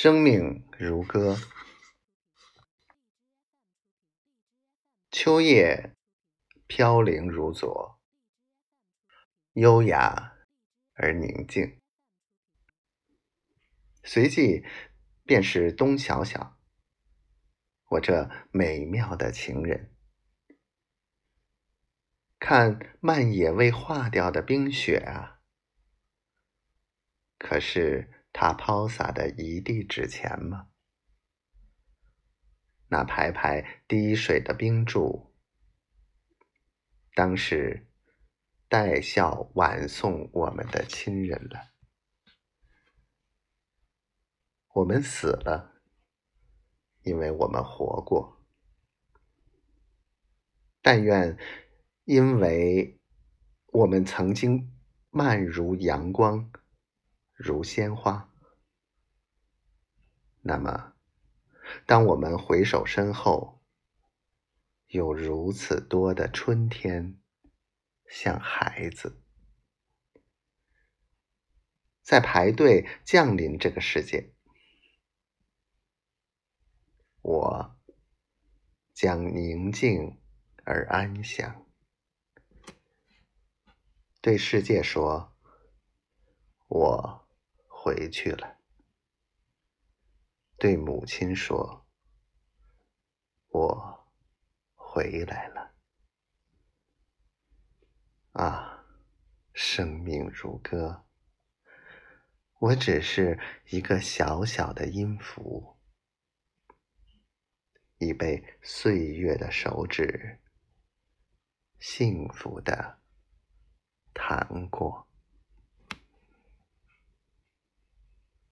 生命如歌，秋叶飘零如昨，优雅而宁静。随即便是冬晓晓，我这美妙的情人，看漫野未化掉的冰雪啊！可是。他抛洒的一地纸钱吗？那排排滴水的冰柱，当是带笑晚送我们的亲人了。我们死了，因为我们活过。但愿，因为我们曾经漫如阳光。如鲜花，那么，当我们回首身后，有如此多的春天，像孩子，在排队降临这个世界，我将宁静而安详，对世界说：“我。”回去了，对母亲说：“我回来了。”啊，生命如歌，我只是一个小小的音符，已被岁月的手指幸福的弹过。